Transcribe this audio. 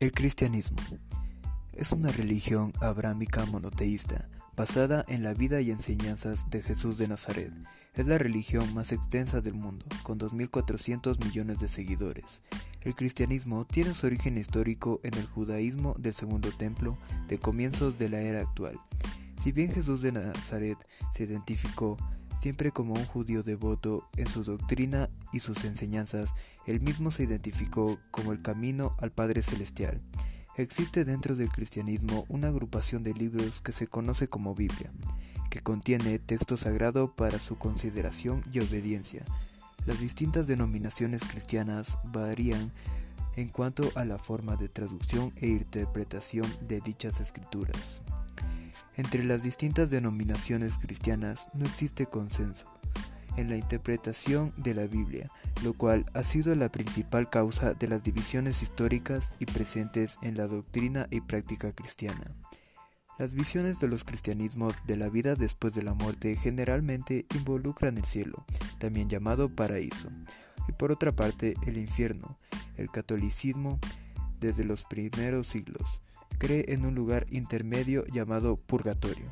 El cristianismo es una religión abrámica monoteísta basada en la vida y enseñanzas de Jesús de Nazaret. Es la religión más extensa del mundo, con 2.400 millones de seguidores. El cristianismo tiene su origen histórico en el judaísmo del Segundo Templo de comienzos de la era actual. Si bien Jesús de Nazaret se identificó siempre como un judío devoto en su doctrina y sus enseñanzas, él mismo se identificó como el camino al Padre Celestial. Existe dentro del cristianismo una agrupación de libros que se conoce como Biblia, que contiene texto sagrado para su consideración y obediencia. Las distintas denominaciones cristianas varían en cuanto a la forma de traducción e interpretación de dichas escrituras. Entre las distintas denominaciones cristianas no existe consenso en la interpretación de la Biblia, lo cual ha sido la principal causa de las divisiones históricas y presentes en la doctrina y práctica cristiana. Las visiones de los cristianismos de la vida después de la muerte generalmente involucran el cielo, también llamado paraíso, y por otra parte el infierno. El catolicismo, desde los primeros siglos, cree en un lugar intermedio llamado purgatorio.